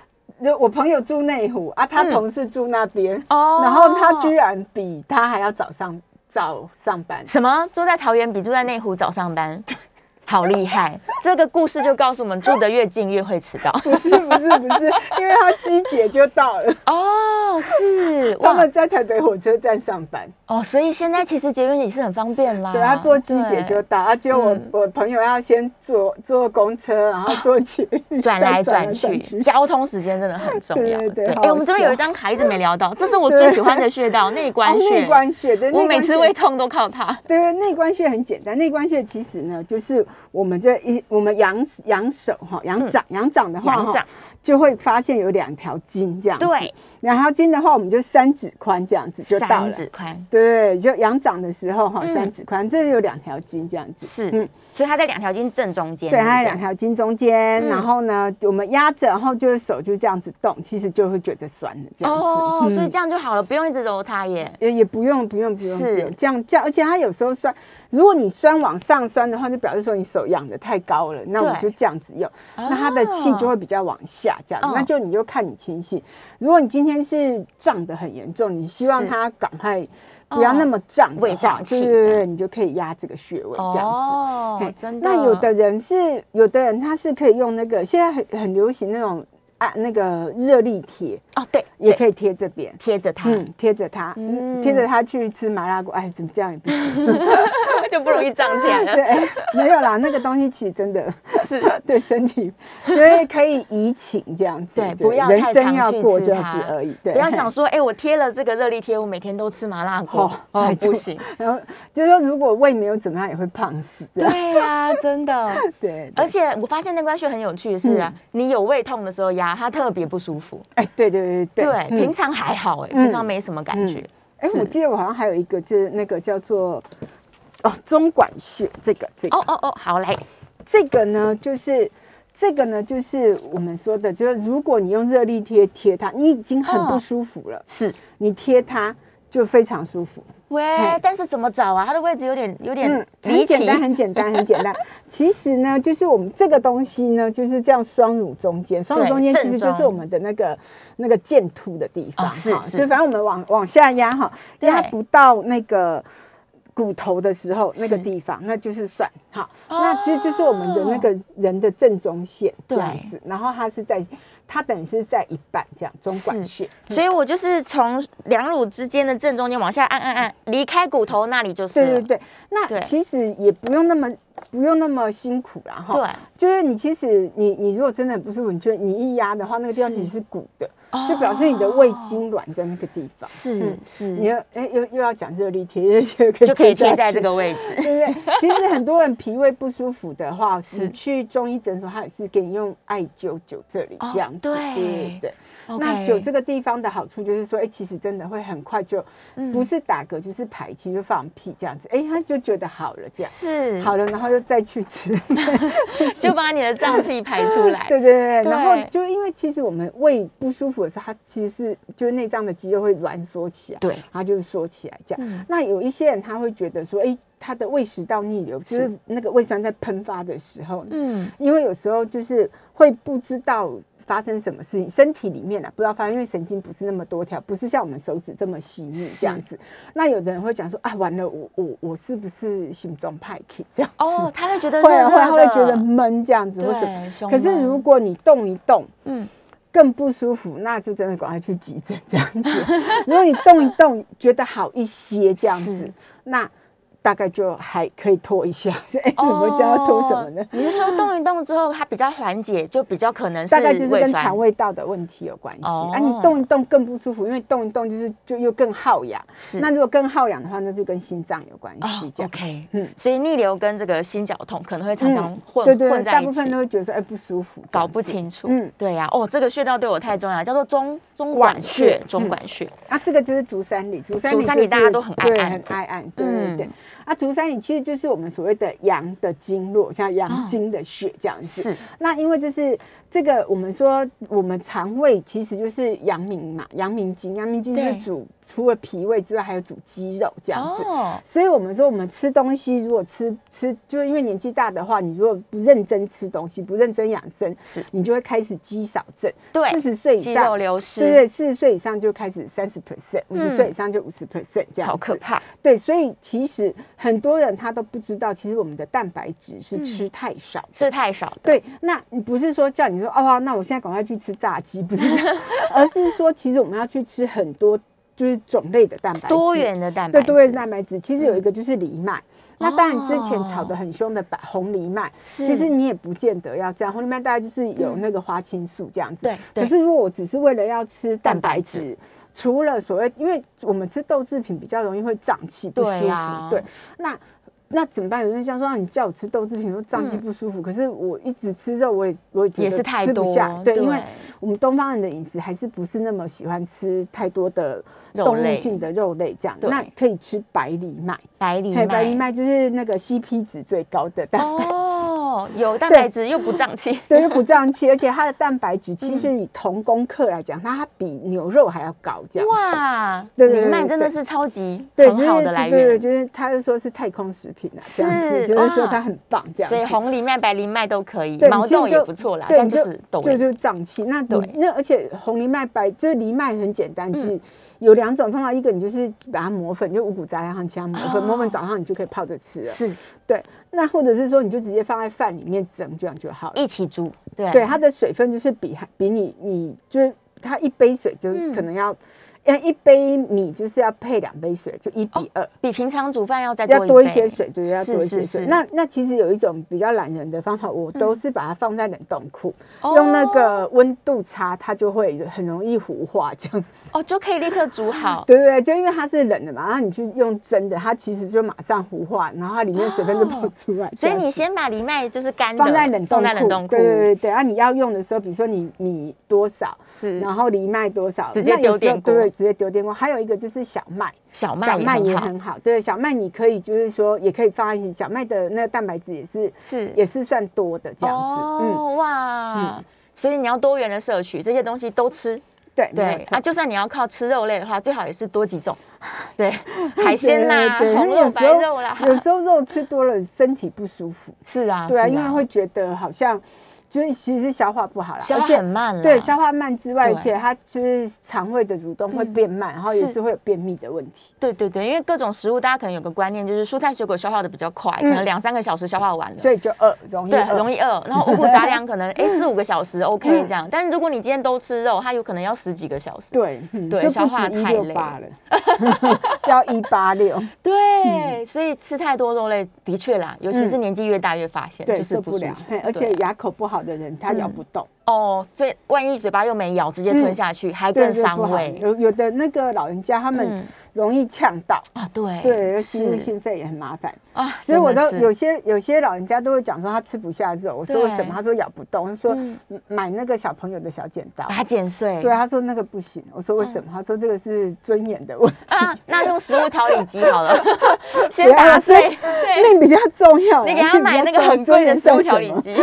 就我朋友住内湖啊，他同事住那边，然后他居然比他还要早上早上班。什么？住在桃园比住在内湖早上班？好厉害！这个故事就告诉我们，住得越近越会迟到。不是不是不是，因为他机姐就到了。哦，是，他们在台北火车站上班。哦，所以现在其实捷运也是很方便啦。对，他坐机姐就到，啊，就我我朋友要先坐坐公车，然后坐去 转来转去，交通时间真的很重要。对对对。哎，我们这边有一张卡一直没聊到，这是我最喜欢的穴道——内关穴。内关穴，我每次胃痛都靠它。对，内关穴很简单，内关穴其实呢，就是。我们这一我们仰仰手哈，仰掌仰掌的话哈，就会发现有两条筋这样子。对，两条筋的话，我们就三指宽这样子就到了。三指宽，对，就仰掌的时候哈，三指宽，这里有两条筋这样子。是，嗯，所以它在两条筋正中间。对，它在两条筋中间，然后呢，我们压着，然后就是手就这样子动，其实就会觉得酸的这样子。哦，所以这样就好了，不用一直揉它耶。也也不用，不用，不用，是这样这样，而且它有时候酸。如果你酸往上酸的话，就表示说你手仰的太高了，那我们就这样子用，那它的气就会比较往下，这样，那就你就看你清醒。如果你今天是胀的很严重，你希望它赶快不要那么胀，胃胀气，对对对，你就可以压这个穴位这样子。哦，真的。那有的人是，有的人他是可以用那个，现在很很流行那种。啊，那个热力贴哦，对，也可以贴这边，贴着它，嗯，贴着它，嗯，贴着它去吃麻辣锅，哎，怎么这样也不行，就不容易胀起来了。对，没有啦，那个东西其实真的是 对身体，所以可以移情这样子，对，不要太常去吃它而已。对，不要想说，哎，我贴了这个热力贴，我每天都吃麻辣锅，哦，不行。然后就是说，如果胃没有怎么样，也会胖死。对呀，真的。对，而且我发现那关穴很有趣的是啊，你有胃痛的时候压。它特别不舒服，哎，对对对对，平常还好，哎，平常没什么感觉。哎，我记得我好像还有一个，就是那个叫做哦中管穴，这个这个。哦哦哦，好来，这个呢就是这个呢就是我们说的，就是如果你用热力贴贴它，你已经很不舒服了，是。你贴它就非常舒服。喂，但是怎么找啊？它的位置有点有点很简单，很简单，很简单。其实呢，就是我们这个东西呢，就是这样双乳中间，双乳中间其实就是我们的那个那个剑突的地方，是是。所以反正我们往往下压哈，压不到那个骨头的时候，那个地方那就是算好。那其实就是我们的那个人的正中线这样子，然后它是在。它等于是在一半这样中管穴，所以我就是从两乳之间的正中间往下按按按，离开骨头那里就是。对对对，那其实也不用那么不用那么辛苦啦哈。对，就是你其实你你如果真的很不舒服，你就你一压的话，那个地方其实是鼓的。就表示你的胃痉挛在那个地方。是嗯是，你要哎又又要讲热力贴，热力贴就可以贴在这个位置。对不对？其实很多人脾胃不舒服的话，是你去中医诊所，他也是给你用艾灸灸这里哦这样子。对对那酒这个地方的好处就是说，哎，其实真的会很快就嗯不是打嗝就是排气就放屁这样子，哎，他就觉得好了这样。是好了，然后又再去吃，就把你的胀气排出来。对 对对，对然后就因为其实我们胃不舒服的时候，它其实是就是内脏的肌肉会挛缩起来，对它就是缩起来这样。嗯那有一些人他会觉得说，哎，他的胃食道逆流，就是那个胃酸在喷发的时候，嗯，因为有时候就是会不知道。发生什么事情？身体里面啊，不知道发生，因为神经不是那么多条，不是像我们手指这么细腻这样子。那有的人会讲说啊，完了，我我我是不是心中派 k 这样？哦，他会觉得 会啊会会觉得闷这样子，或什么。对，胸可是如果你动一动，嗯更不舒服，那就真的赶快去急诊这样子。如果你动一动，觉得好一些这样子，那大概就还可以拖一下。哎，怎么叫要拖什么呢？哦你是说动一动之后，它比较缓解，就比较可能是大概就是跟肠胃道的问题有关系。哦啊，你动一动更不舒服，因为动一动就是就又更耗氧。是那如果更耗氧的话，那就跟心脏有关哦系。这样。，OK，嗯所以逆流跟这个心绞痛可能会常常混对对对，混在一起大部分都。会觉得说，哎，不舒服，搞不清楚，嗯嗯，对呀、哦，这个穴道对我太重要，叫做中中管管穴穴，中管穴，啊，这个就是足三里，足三里、足三里大家都很爱很爱按，对对对。嗯啊，足三里其实就是我们所谓的阳的经络，像阳经的血这样子。是那因为这是这个，我们说我们肠胃其实就是阳明嘛，阳明经，阳明经是对主除了脾胃之外，还有主肌肉这样子。哦，所以我们说，我们吃东西如果吃吃，就是因为年纪大的话，你如果不认真吃东西，不认真养生，是你就会开始肌少症。对四十岁以肌上肉流失，对对，四十岁以上就开始三十 percent，五十嗯岁以上就五十 percent 这样子。好可怕，对，所以其实很多人他都不知道，其实我们的蛋白质嗯是吃太少的。是太少的，对，那你不是说叫你说哦，那我现在赶快去吃炸鸡，不是这样，而是说其实我们要去吃很多就是种类的蛋白质，多元的蛋白质，对多元蛋白质。其实有一个就是藜麦。那当然，之前哦炒得很凶的白红藜麦，是其实你也不见得要这样。红藜麦大概就是有那个花青素这样子。可是如果我只是为了要吃蛋蛋白白质，除了所谓，因为我们吃豆制品比较容易会胀气不舒服，对，那。那怎么办？有人想说，啊你叫我吃豆制品，说胀气不舒服。可是我一直吃肉，我也我也觉得也是太多吃不下。对，因为我们东方人的饮食还是不是那么喜欢吃太多的动物性的肉类，这样。对那可以吃白藜麦，白藜麦白藜麦。就是那个 CP 值最高的蛋白质。哦，有蛋白质又不胀气，对，又不胀气，而且它的蛋白质其实以同功课来讲，它比牛肉还要高，这样。哇，对对对藜麦真的是超级，很好的来对对对，就是他就说是太空食品啊，这样是子，就是说它很棒，这样子。所以红藜麦、白藜麦都可以，毛豆也不错啦，但就是豆类。就就胀气。那对那而且红藜麦白就是藜麦很简单，其嗯实有两种方法，一个你就是把它磨粉，就五谷杂粮上加磨粉，磨哦粉早上你就可以泡着吃了。是对，那或者是说你就直接放在饭里面蒸，这样就好了。一起煮，对对，它的水分就是比比你你就是它一杯水就嗯可能要，呃、一杯米就是要配两杯水，就一比二。比平常煮饭要再要多倍多一些水，对，要多一些水。是是那那其实有一种比较懒人的方法，我都是把它放在冷冻库，哦用那个温度差，它就会很容易糊化这样子。哦，就可以立刻煮好。对 不对，就因为它是冷的嘛，然后你去用蒸的，它其实就马上糊化，然后它里面水分就跑出来。所以你先把藜麦就是干的放在冷冻库，对对对然。啊，你要用的时候，比如说你米多少，是然后藜麦多少，直接丢点锅直接丢电锅。还有一个就是小麦，小麦小麦也也很好。对，小麦你可以就是说也可以放在一起，小麦的那个蛋白质也是是也是算多的这样子。嗯，哦哇，所以你要多元的摄取，这些东西都吃。对对啊，就算你要靠吃肉类的话，最好也是多几种。对，海鲜啦、红肉、白肉啦，有时候肉吃多了身体不舒服，是啊，对啊，因为会觉得好像就是其实是消化不好啦，消化很慢了。对，消化慢之外，而且它就是肠胃的蠕动会变慢，然后也是是会有便秘的问题。对对对，因为各种食物，大家可能有个观念，就是蔬菜水果消化的比较快，可能两三个小时消化完了。所以就饿，容易对，饿很容易饿。然后五谷杂粮可能 哎四五个小时 OK 嗯这样，但是如果你今天都吃肉，它有可能要十几个小时。对，对消化太累了，叫一八六，对，所以吃太多肉类的确啦，尤其是年纪越大越发现，对，就是受不了不舒服。而且牙口不好好的人，他咬不动。哦，所以万一嘴巴又没咬，直接吞下去，还更伤胃。有有的那个老人家他们嗯容易呛到，啊！对对，心律是心肺也很麻烦。啊，所以我都有些有些老人家都会讲说他吃不下肉，我说为什么？他说咬不动，他说嗯买那个小朋友的小剪刀把。它剪碎。对，他说那个不行。我说为什么？他说这个是尊严的问题，啊，那用食物调理机好了，先打碎。对，命比较重要。你给他买那个很贵的食物调理机。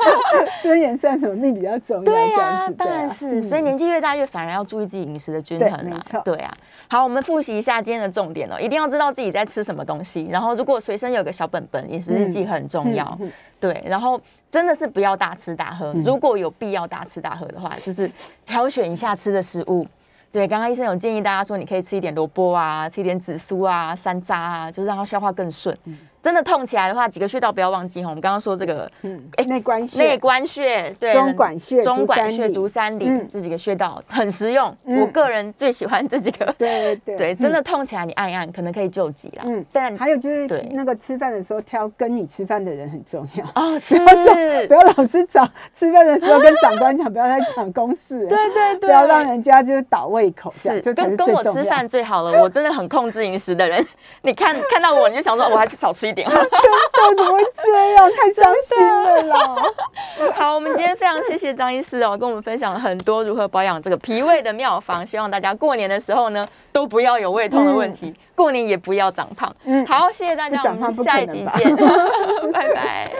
尊严算什么？命比较重要。对呀、当然是，所以嗯年纪越大越反而要注意自己饮食的均衡啦没错。对啊，好，我们复习一下今天的重点哦，一定要知道自己在吃什么东西，然后如果随身有个小本本，饮食日记很重要。对，然后真的是不要大吃大喝，如果有必要大吃大喝的话，就是挑选一下吃的食物。对，刚刚医生有建议大家说，你可以吃一点萝卜啊，吃一点紫苏啊、山楂啊，就是让它消化更顺。真的痛起来的话，几个穴道不要忘记哈。我们刚刚说这个嗯哎内关穴、内关穴、对中管穴中管穴、足三里这几个穴道很实用。嗯我个人最喜欢这几个。对对对，真的痛起来你按一按，可能可以救急啦。嗯但还有就是对那个吃饭的时候挑跟你吃饭的人很重要。哦 是，不要老是找吃饭的时候跟长官讲，不要再讲公事，对对对，不要让人家就是倒胃口，是跟跟我吃饭最好了。我真的很控制饮食的人，你看看到我你就想说，我还是少吃一点好了。怎么会这样？太伤心了啦！好，我们今天非常谢谢张医师哦，跟我们分享了很多如何保养这个脾胃的妙方。希望大家过年的时候呢，都不要有胃痛的问题，过年也不要长胖。嗯好，谢谢大家，我们下一集见，拜拜。